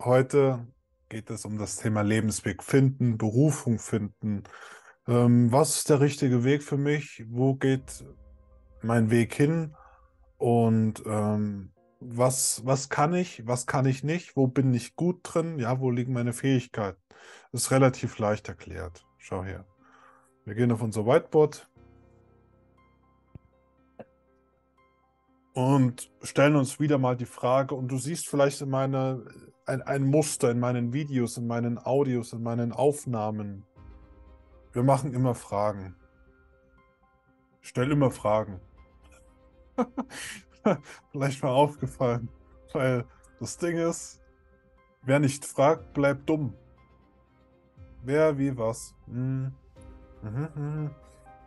Heute geht es um das Thema Lebensweg finden, Berufung finden. Ähm, was ist der richtige Weg für mich? Wo geht mein Weg hin? Und ähm, was, was kann ich, was kann ich nicht? Wo bin ich gut drin? Ja, wo liegen meine Fähigkeiten? Ist relativ leicht erklärt. Schau her. Wir gehen auf unser Whiteboard und stellen uns wieder mal die Frage, und du siehst vielleicht in meine, ein, ein Muster in meinen Videos, in meinen Audios, in meinen Aufnahmen. Wir machen immer Fragen. Stell immer Fragen. vielleicht mal aufgefallen, weil das Ding ist, wer nicht fragt, bleibt dumm. Wer, wie, was. Hm. Mhm, mhm.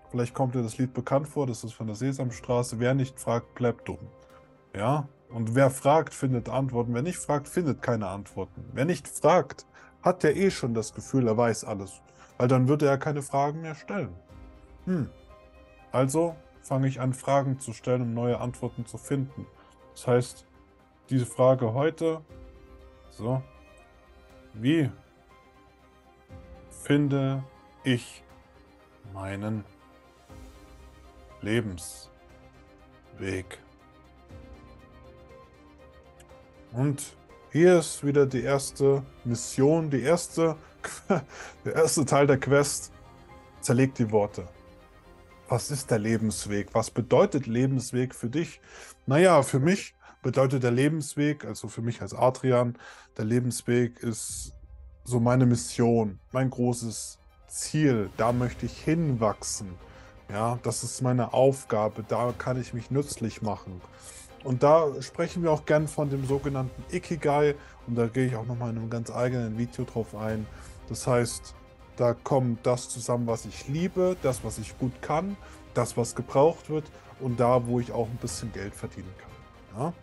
Vielleicht kommt dir das Lied bekannt vor, das ist von der Sesamstraße. Wer nicht fragt, bleibt dumm. Ja, und wer fragt, findet Antworten. Wer nicht fragt, findet keine Antworten. Wer nicht fragt, hat ja eh schon das Gefühl, er weiß alles. Weil dann würde er keine Fragen mehr stellen. Hm. Also fange ich an, Fragen zu stellen, um neue Antworten zu finden. Das heißt, diese Frage heute, so, wie finde ich meinen Lebensweg. Und hier ist wieder die erste Mission, die erste, der erste Teil der Quest. Zerlegt die Worte. Was ist der Lebensweg? Was bedeutet Lebensweg für dich? Naja, für mich bedeutet der Lebensweg, also für mich als Adrian, der Lebensweg ist so meine Mission, mein großes Ziel. Da möchte ich hinwachsen. Ja, das ist meine Aufgabe, da kann ich mich nützlich machen. Und da sprechen wir auch gern von dem sogenannten Ikigai und da gehe ich auch nochmal in einem ganz eigenen Video drauf ein. Das heißt, da kommt das zusammen, was ich liebe, das, was ich gut kann, das, was gebraucht wird und da, wo ich auch ein bisschen Geld verdienen kann. Ja?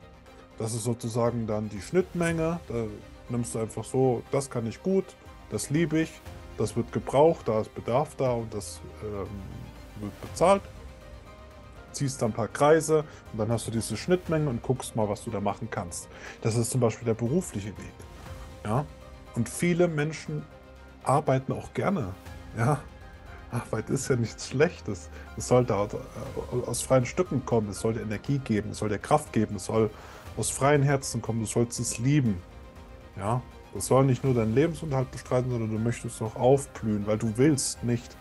Das ist sozusagen dann die Schnittmenge. Da nimmst du einfach so, das kann ich gut, das liebe ich, das wird gebraucht, da ist Bedarf da und das ähm, wird bezahlt, ziehst dann ein paar Kreise und dann hast du diese Schnittmenge und guckst mal, was du da machen kannst. Das ist zum Beispiel der berufliche Weg. Ja? Und viele Menschen arbeiten auch gerne. Ja? Arbeit ist ja nichts Schlechtes. Es sollte äh, aus freien Stücken kommen, es soll dir Energie geben, es soll dir Kraft geben, es soll aus freien Herzen kommen, du sollst es lieben. Ja? Das soll nicht nur deinen Lebensunterhalt bestreiten, sondern du möchtest auch aufblühen, weil du willst nicht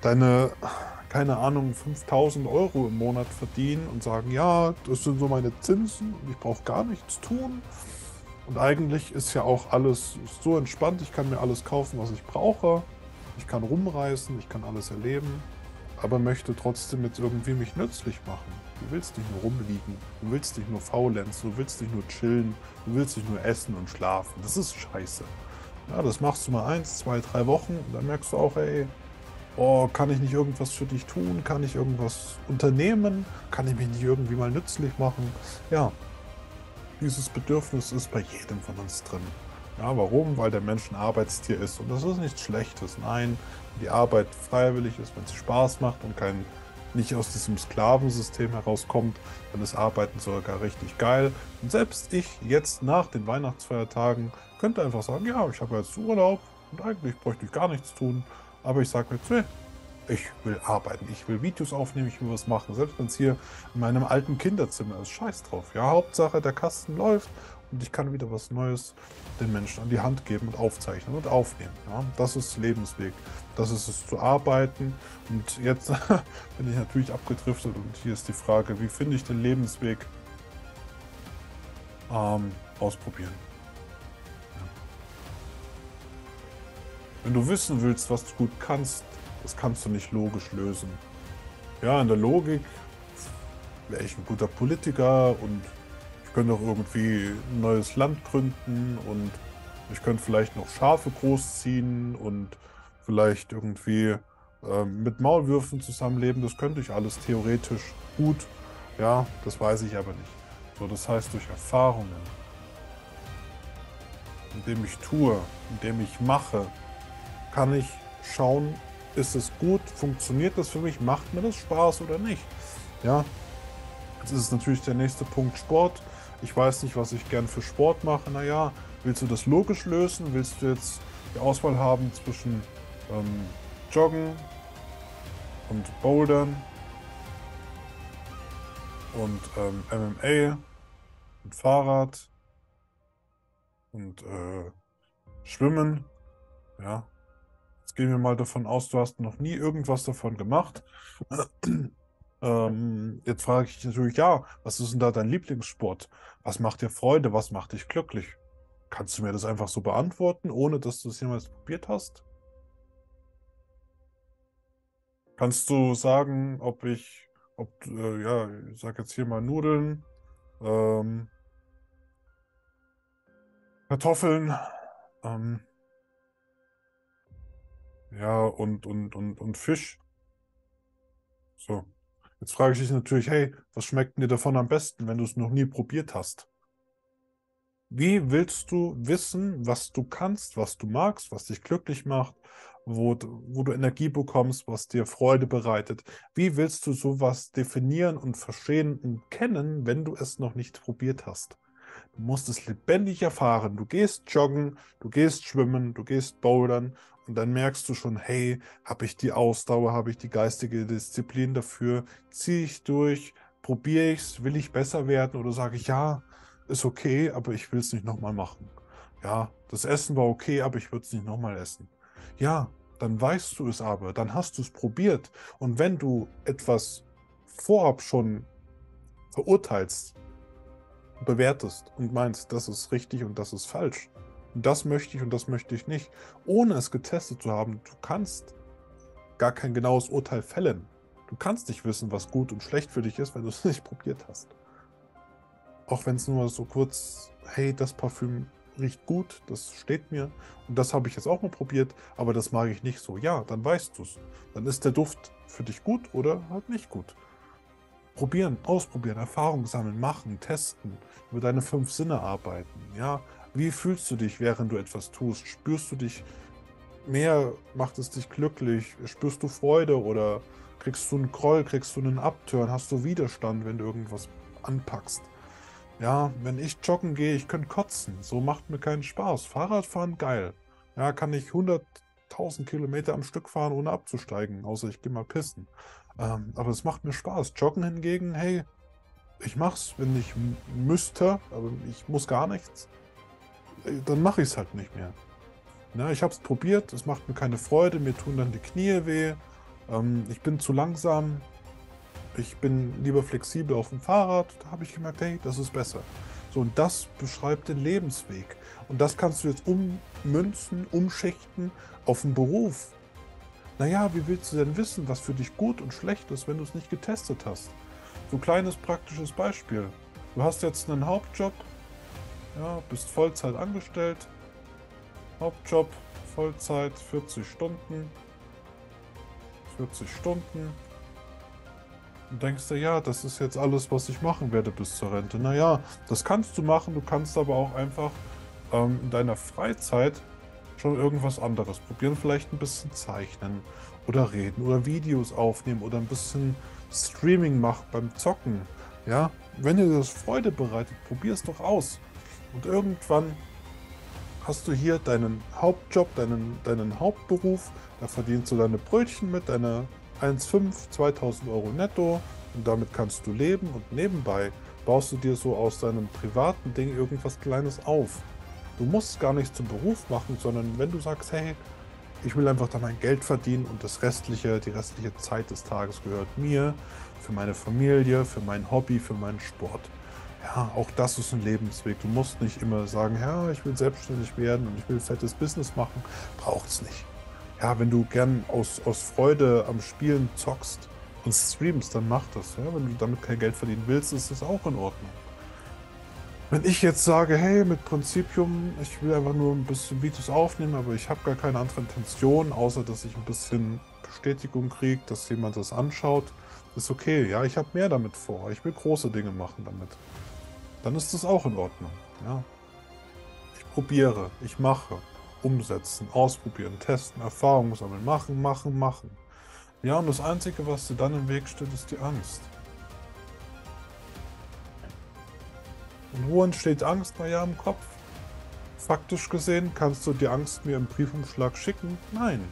deine, keine Ahnung, 5000 Euro im Monat verdienen und sagen, ja, das sind so meine Zinsen und ich brauche gar nichts tun. Und eigentlich ist ja auch alles so entspannt, ich kann mir alles kaufen, was ich brauche. Ich kann rumreisen, ich kann alles erleben, aber möchte trotzdem jetzt irgendwie mich nützlich machen. Du willst nicht nur rumliegen, du willst nicht nur faulenzen, du willst nicht nur chillen, du willst nicht nur essen und schlafen. Das ist scheiße. Ja, das machst du mal eins, zwei, drei Wochen und dann merkst du auch, ey, oh, kann ich nicht irgendwas für dich tun? Kann ich irgendwas unternehmen? Kann ich mich nicht irgendwie mal nützlich machen? Ja, dieses Bedürfnis ist bei jedem von uns drin. Ja, warum? Weil der Mensch ein Arbeitstier ist. Und das ist nichts Schlechtes. Nein, die Arbeit freiwillig ist, wenn es Spaß macht und kein, nicht aus diesem Sklavensystem herauskommt, dann ist Arbeiten sogar richtig geil. Und selbst ich jetzt nach den Weihnachtsfeiertagen könnte einfach sagen, ja, ich habe jetzt Urlaub und eigentlich bräuchte ich gar nichts tun. Aber ich sage mir, nee, ich will arbeiten, ich will Videos aufnehmen, ich will was machen. Selbst wenn es hier in meinem alten Kinderzimmer ist, scheiß drauf. Ja, Hauptsache der Kasten läuft und ich kann wieder was Neues den Menschen an die Hand geben und aufzeichnen und aufnehmen. Ja, das ist Lebensweg. Das ist es zu arbeiten. Und jetzt bin ich natürlich abgedriftet und hier ist die Frage, wie finde ich den Lebensweg? Ähm, ausprobieren. Wenn du wissen willst, was du gut kannst, das kannst du nicht logisch lösen. Ja, in der Logik wäre ich ein guter Politiker und ich könnte auch irgendwie ein neues Land gründen und ich könnte vielleicht noch Schafe großziehen und vielleicht irgendwie äh, mit Maulwürfen zusammenleben. Das könnte ich alles theoretisch gut. Ja, das weiß ich aber nicht. So, das heißt durch Erfahrungen, indem ich tue, indem ich mache, kann ich schauen, ist es gut, funktioniert das für mich, macht mir das Spaß oder nicht. Ja, jetzt ist natürlich der nächste Punkt Sport. Ich weiß nicht, was ich gern für Sport mache. Naja, Willst du das logisch lösen? Willst du jetzt die Auswahl haben zwischen ähm, Joggen und Bouldern und ähm, MMA und Fahrrad und äh, Schwimmen? Ja. Jetzt gehen wir mal davon aus, du hast noch nie irgendwas davon gemacht. Ähm, jetzt frage ich natürlich, ja, was ist denn da dein Lieblingssport? Was macht dir Freude? Was macht dich glücklich? Kannst du mir das einfach so beantworten, ohne dass du es jemals probiert hast? Kannst du sagen, ob ich, ob, äh, ja, ich sag jetzt hier mal Nudeln, ähm, Kartoffeln, ähm, ja, und, und, und, und Fisch. So. Jetzt frage ich dich natürlich, hey, was schmeckt dir davon am besten, wenn du es noch nie probiert hast? Wie willst du wissen, was du kannst, was du magst, was dich glücklich macht, wo, wo du Energie bekommst, was dir Freude bereitet? Wie willst du sowas definieren und verstehen und kennen, wenn du es noch nicht probiert hast? Du musst es lebendig erfahren. Du gehst joggen, du gehst schwimmen, du gehst bouldern und dann merkst du schon, hey, habe ich die Ausdauer, habe ich die geistige Disziplin dafür, ziehe ich durch, probiere ich es, will ich besser werden oder sage ich, ja, ist okay, aber ich will es nicht nochmal machen. Ja, das Essen war okay, aber ich würde es nicht nochmal essen. Ja, dann weißt du es aber, dann hast du es probiert. Und wenn du etwas vorab schon verurteilst, bewertest und meinst, das ist richtig und das ist falsch, das möchte ich und das möchte ich nicht, ohne es getestet zu haben. Du kannst gar kein genaues Urteil fällen. Du kannst nicht wissen, was gut und schlecht für dich ist, wenn du es nicht probiert hast. Auch wenn es nur so kurz, hey, das Parfüm riecht gut, das steht mir und das habe ich jetzt auch mal probiert, aber das mag ich nicht so. Ja, dann weißt du es. Dann ist der Duft für dich gut oder halt nicht gut. Probieren, ausprobieren, Erfahrung sammeln, machen, testen, über deine fünf Sinne arbeiten. Ja, wie fühlst du dich, während du etwas tust? Spürst du dich mehr, macht es dich glücklich? Spürst du Freude oder kriegst du einen Groll, kriegst du einen Abturn? Hast du Widerstand, wenn du irgendwas anpackst? Ja, wenn ich joggen gehe, ich könnte kotzen. So macht mir keinen Spaß. Fahrradfahren, geil. Ja, kann ich 100.000 Kilometer am Stück fahren, ohne abzusteigen. Außer ich gehe mal pissen. Ähm, aber es macht mir Spaß. Joggen hingegen, hey, ich mach's, wenn ich müsste, aber ich muss gar nichts dann mache ich es halt nicht mehr. Ja, ich habe es probiert, es macht mir keine Freude, mir tun dann die Knie weh, ähm, ich bin zu langsam, ich bin lieber flexibel auf dem Fahrrad. Da habe ich gemerkt, hey, das ist besser. So, und das beschreibt den Lebensweg. Und das kannst du jetzt ummünzen, umschichten auf den Beruf. Naja, wie willst du denn wissen, was für dich gut und schlecht ist, wenn du es nicht getestet hast? So ein kleines praktisches Beispiel. Du hast jetzt einen Hauptjob, ja, bist Vollzeit angestellt. Hauptjob, Vollzeit, 40 Stunden. 40 Stunden. Und denkst du, ja, das ist jetzt alles, was ich machen werde bis zur Rente. Naja, das kannst du machen, du kannst aber auch einfach ähm, in deiner Freizeit schon irgendwas anderes probieren. Vielleicht ein bisschen zeichnen oder reden oder Videos aufnehmen oder ein bisschen Streaming machen beim Zocken. Ja, wenn dir das Freude bereitet, probier es doch aus. Und irgendwann hast du hier deinen Hauptjob, deinen, deinen Hauptberuf, da verdienst du deine Brötchen mit, deine 1,5, 2000 Euro netto. Und damit kannst du leben. Und nebenbei baust du dir so aus deinem privaten Ding irgendwas Kleines auf. Du musst gar nicht zum Beruf machen, sondern wenn du sagst, hey, ich will einfach da mein Geld verdienen und das restliche, die restliche Zeit des Tages gehört mir, für meine Familie, für mein Hobby, für meinen Sport ja, auch das ist ein Lebensweg. Du musst nicht immer sagen, ja, ich will selbstständig werden und ich will fettes Business machen. Braucht es nicht. Ja, wenn du gern aus, aus Freude am Spielen zockst und streamst, dann mach das. Ja? Wenn du damit kein Geld verdienen willst, ist das auch in Ordnung. Wenn ich jetzt sage, hey, mit Prinzipium, ich will einfach nur ein bisschen Videos aufnehmen, aber ich habe gar keine andere Intention, außer dass ich ein bisschen Bestätigung kriege, dass jemand das anschaut, ist okay. Ja, ich habe mehr damit vor. Ich will große Dinge machen damit dann ist das auch in Ordnung. Ja. Ich probiere, ich mache, umsetzen, ausprobieren, testen, Erfahrungen sammeln, machen, machen, machen. Ja, und das Einzige, was dir dann im Weg steht, ist die Angst. Und wo entsteht Angst? Naja, im Kopf. Faktisch gesehen kannst du die Angst mir im Briefumschlag schicken? Nein,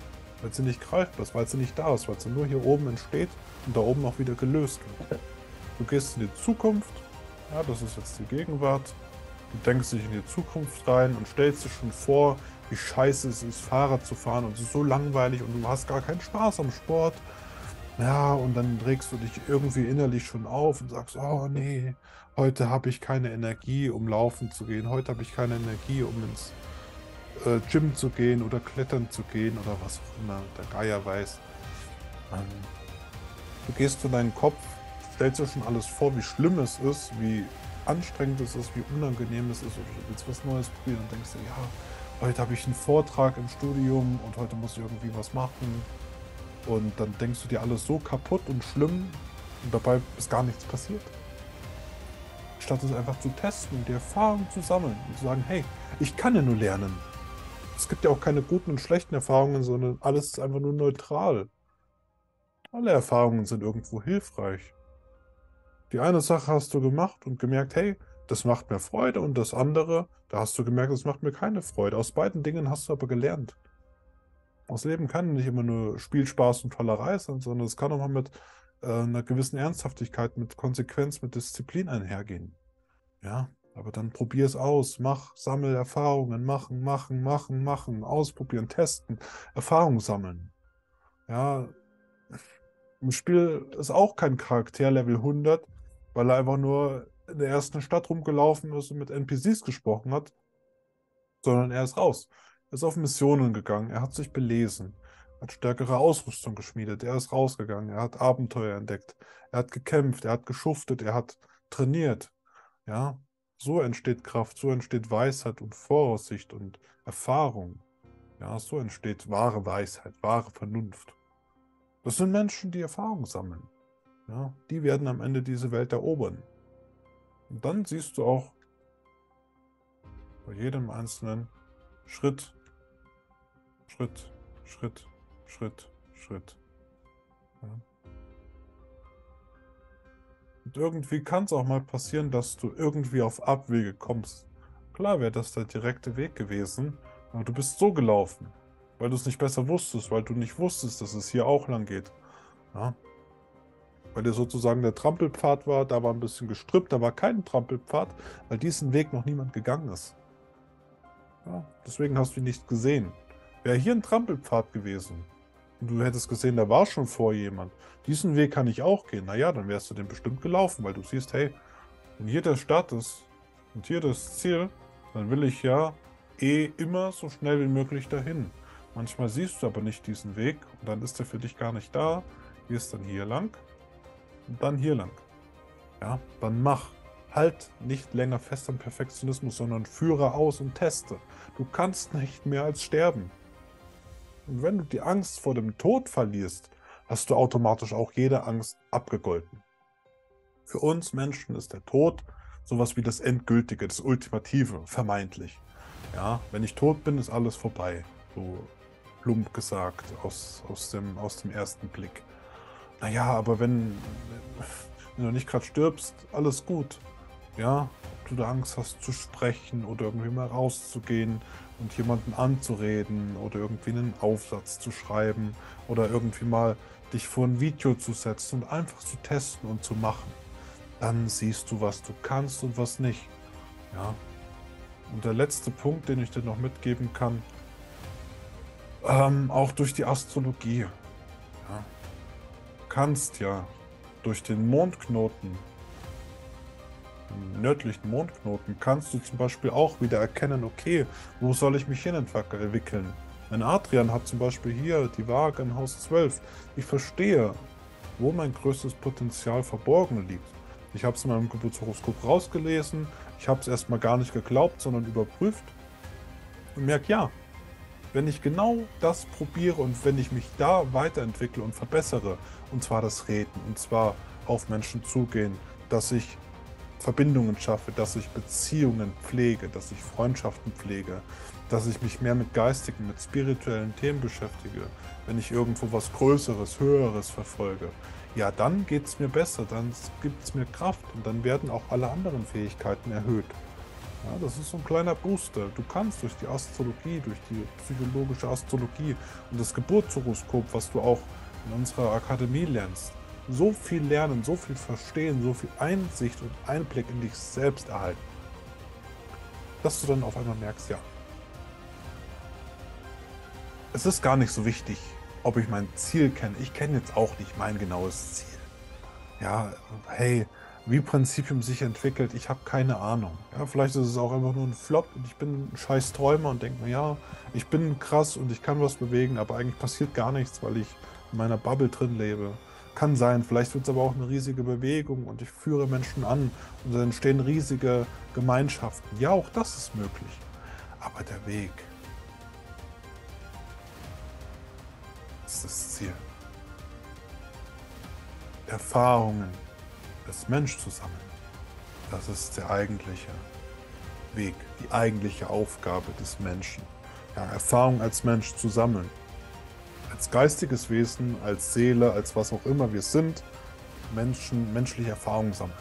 weil sie nicht greifbar ist, weil sie nicht da ist, weil sie nur hier oben entsteht und da oben auch wieder gelöst wird. Du gehst in die Zukunft, ja, das ist jetzt die Gegenwart, du denkst dich in die Zukunft rein und stellst dir schon vor, wie scheiße es ist, Fahrrad zu fahren und es ist so langweilig und du hast gar keinen Spaß am Sport. Ja, und dann regst du dich irgendwie innerlich schon auf und sagst, oh nee, heute habe ich keine Energie, um laufen zu gehen. Heute habe ich keine Energie, um ins äh, Gym zu gehen oder klettern zu gehen oder was auch immer der Geier weiß. Ähm, du gehst zu deinem Kopf, stellst dir schon alles vor, wie schlimm es ist, wie anstrengend es ist, wie unangenehm es ist, oder du willst was Neues probieren und denkst dir, ja, heute habe ich einen Vortrag im Studium und heute muss ich irgendwie was machen. Und dann denkst du dir alles so kaputt und schlimm und dabei ist gar nichts passiert. Statt es einfach zu testen und die Erfahrung zu sammeln und zu sagen, hey, ich kann ja nur lernen. Es gibt ja auch keine guten und schlechten Erfahrungen, sondern alles ist einfach nur neutral. Alle Erfahrungen sind irgendwo hilfreich. Die eine Sache hast du gemacht und gemerkt, hey, das macht mir Freude und das andere, da hast du gemerkt, das macht mir keine Freude. Aus beiden Dingen hast du aber gelernt. Das Leben kann nicht immer nur Spielspaß und Tollerei sein, sondern es kann auch mal mit äh, einer gewissen Ernsthaftigkeit, mit Konsequenz, mit Disziplin einhergehen. Ja, aber dann probier es aus, mach, sammel Erfahrungen, machen, machen, machen, machen, ausprobieren, testen, Erfahrung sammeln. Ja, im Spiel ist auch kein Charakter Level 100, weil er einfach nur in der ersten Stadt rumgelaufen ist und mit NPCs gesprochen hat, sondern er ist raus. Er ist auf Missionen gegangen, er hat sich belesen, hat stärkere Ausrüstung geschmiedet, er ist rausgegangen, er hat Abenteuer entdeckt, er hat gekämpft, er hat geschuftet, er hat trainiert. Ja, so entsteht Kraft, so entsteht Weisheit und Voraussicht und Erfahrung. Ja, so entsteht wahre Weisheit, wahre Vernunft. Das sind Menschen, die Erfahrung sammeln. Ja, die werden am Ende diese Welt erobern. Und dann siehst du auch bei jedem einzelnen Schritt, Schritt, Schritt, Schritt, Schritt. Ja. Und irgendwie kann es auch mal passieren, dass du irgendwie auf Abwege kommst. Klar wäre das der direkte Weg gewesen, aber du bist so gelaufen, weil du es nicht besser wusstest, weil du nicht wusstest, dass es hier auch lang geht. Ja weil der sozusagen der Trampelpfad war. Da war ein bisschen gestrüppt, da war kein Trampelpfad, weil diesen Weg noch niemand gegangen ist. Ja, deswegen hast du ihn nicht gesehen. Wäre hier ein Trampelpfad gewesen und du hättest gesehen, da war schon vor jemand, diesen Weg kann ich auch gehen, naja, dann wärst du den bestimmt gelaufen, weil du siehst, hey, wenn hier der Start ist und hier das Ziel, dann will ich ja eh immer so schnell wie möglich dahin. Manchmal siehst du aber nicht diesen Weg und dann ist er für dich gar nicht da. Gehst dann hier lang und dann hier lang. Ja, dann mach. Halt nicht länger fest am Perfektionismus, sondern führe aus und teste. Du kannst nicht mehr als sterben. Und wenn du die Angst vor dem Tod verlierst, hast du automatisch auch jede Angst abgegolten. Für uns Menschen ist der Tod sowas wie das Endgültige, das Ultimative, vermeintlich. Ja, wenn ich tot bin, ist alles vorbei. So plump gesagt, aus, aus, dem, aus dem ersten Blick. Naja, aber wenn, wenn du nicht gerade stirbst, alles gut. Ja, ob du da Angst hast zu sprechen oder irgendwie mal rauszugehen und jemanden anzureden oder irgendwie einen Aufsatz zu schreiben oder irgendwie mal dich vor ein Video zu setzen und einfach zu testen und zu machen. Dann siehst du, was du kannst und was nicht. Ja. Und der letzte Punkt, den ich dir noch mitgeben kann, ähm, auch durch die Astrologie. Kannst ja durch den Mondknoten, den nördlichen Mondknoten, kannst du zum Beispiel auch wieder erkennen, okay, wo soll ich mich hin entwickeln? Mein Adrian hat zum Beispiel hier die Waage in Haus 12. Ich verstehe, wo mein größtes Potenzial verborgen liegt. Ich habe es in meinem Geburtshoroskop rausgelesen, ich habe es erstmal gar nicht geglaubt, sondern überprüft und merke, ja, wenn ich genau das probiere und wenn ich mich da weiterentwickle und verbessere, und zwar das Reden, und zwar auf Menschen zugehen, dass ich Verbindungen schaffe, dass ich Beziehungen pflege, dass ich Freundschaften pflege, dass ich mich mehr mit geistigen, mit spirituellen Themen beschäftige, wenn ich irgendwo was Größeres, Höheres verfolge, ja, dann geht es mir besser, dann gibt es mir Kraft und dann werden auch alle anderen Fähigkeiten erhöht. Ja, das ist so ein kleiner Booster. Du kannst durch die Astrologie, durch die psychologische Astrologie und das Geburtshoroskop, was du auch in unserer Akademie lernst, so viel lernen, so viel verstehen, so viel Einsicht und Einblick in dich selbst erhalten, dass du dann auf einmal merkst, ja, es ist gar nicht so wichtig, ob ich mein Ziel kenne. Ich kenne jetzt auch nicht mein genaues Ziel. Ja, hey, wie Prinzipium sich entwickelt, ich habe keine Ahnung. Ja, vielleicht ist es auch einfach nur ein Flop und ich bin ein scheiß Träumer und denke mir, ja, ich bin krass und ich kann was bewegen, aber eigentlich passiert gar nichts, weil ich in meiner Bubble drin lebe. Kann sein, vielleicht wird es aber auch eine riesige Bewegung und ich führe Menschen an und dann entstehen riesige Gemeinschaften. Ja, auch das ist möglich. Aber der Weg ist das Ziel. Erfahrungen als Mensch zu sammeln. Das ist der eigentliche Weg, die eigentliche Aufgabe des Menschen. Ja, Erfahrung als Mensch zu sammeln. Als geistiges Wesen, als Seele, als was auch immer wir sind, Menschen, menschliche Erfahrungen sammeln.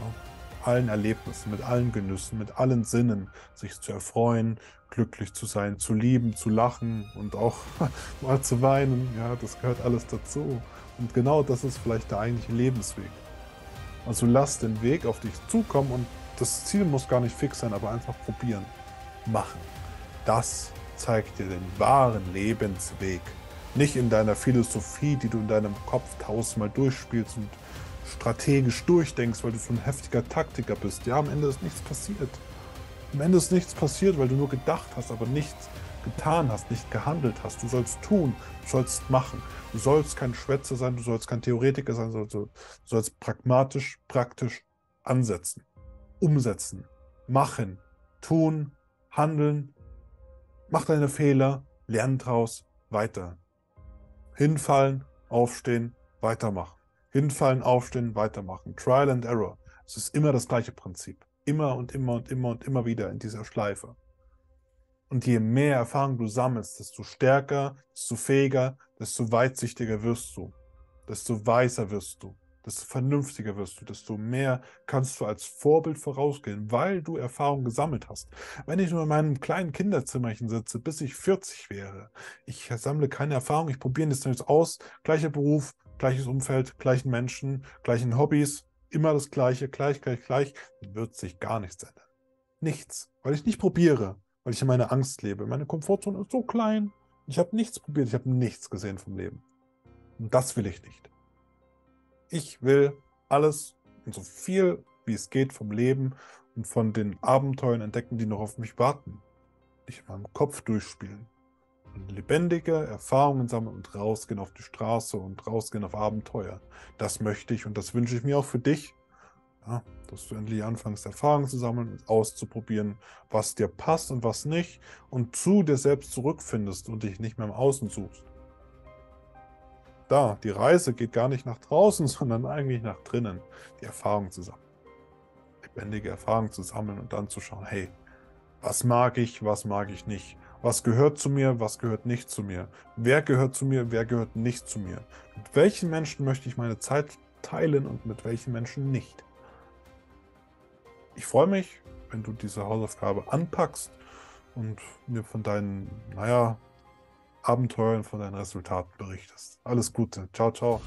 Ja, allen Erlebnissen, mit allen Genüssen, mit allen Sinnen, sich zu erfreuen, glücklich zu sein, zu lieben, zu lachen und auch mal zu weinen. Ja, das gehört alles dazu. Und genau das ist vielleicht der eigentliche Lebensweg. Also lass den Weg auf dich zukommen und das Ziel muss gar nicht fix sein, aber einfach probieren. Machen. Das zeigt dir den wahren Lebensweg. Nicht in deiner Philosophie, die du in deinem Kopf tausendmal durchspielst und strategisch durchdenkst, weil du so ein heftiger Taktiker bist. Ja, am Ende ist nichts passiert. Am Ende ist nichts passiert, weil du nur gedacht hast, aber nichts getan hast, nicht gehandelt hast. Du sollst tun, du sollst machen. Du sollst kein Schwätzer sein, du sollst kein Theoretiker sein, du sollst pragmatisch, praktisch ansetzen, umsetzen, machen, tun, handeln. Mach deine Fehler, lern draus, weiter. Hinfallen, aufstehen, weitermachen. Hinfallen, aufstehen, weitermachen. Trial and Error. Es ist immer das gleiche Prinzip. Immer und immer und immer und immer wieder in dieser Schleife. Und je mehr Erfahrung du sammelst, desto stärker, desto fähiger, desto weitsichtiger wirst du, desto weiser wirst du, desto vernünftiger wirst du, desto mehr kannst du als Vorbild vorausgehen, weil du Erfahrung gesammelt hast. Wenn ich nur in meinem kleinen Kinderzimmerchen sitze, bis ich 40 wäre, ich sammle keine Erfahrung, ich probiere das jetzt aus, gleicher Beruf, gleiches Umfeld, gleichen Menschen, gleichen Hobbys, immer das Gleiche, gleich, gleich, gleich, wird sich gar nichts ändern. Nichts, weil ich nicht probiere, weil ich in meiner Angst lebe. Meine Komfortzone ist so klein. Ich habe nichts probiert, ich habe nichts gesehen vom Leben. Und das will ich nicht. Ich will alles und so viel wie es geht vom Leben und von den Abenteuern entdecken, die noch auf mich warten. Ich in meinem Kopf durchspielen. Und lebendige Erfahrungen sammeln und rausgehen auf die Straße und rausgehen auf Abenteuer. Das möchte ich und das wünsche ich mir auch für dich ja, dass du endlich anfängst, Erfahrungen zu sammeln und auszuprobieren, was dir passt und was nicht und zu dir selbst zurückfindest und dich nicht mehr im Außen suchst. Da, die Reise geht gar nicht nach draußen, sondern eigentlich nach drinnen, die Erfahrung zu sammeln. Lebendige Erfahrungen zu sammeln und dann zu schauen, hey, was mag ich, was mag ich nicht? Was gehört zu mir, was gehört nicht zu mir? Wer gehört zu mir, wer gehört nicht zu mir? Mit welchen Menschen möchte ich meine Zeit teilen und mit welchen Menschen nicht? Ich freue mich, wenn du diese Hausaufgabe anpackst und mir von deinen, naja, Abenteuern, von deinen Resultaten berichtest. Alles Gute. Ciao, ciao.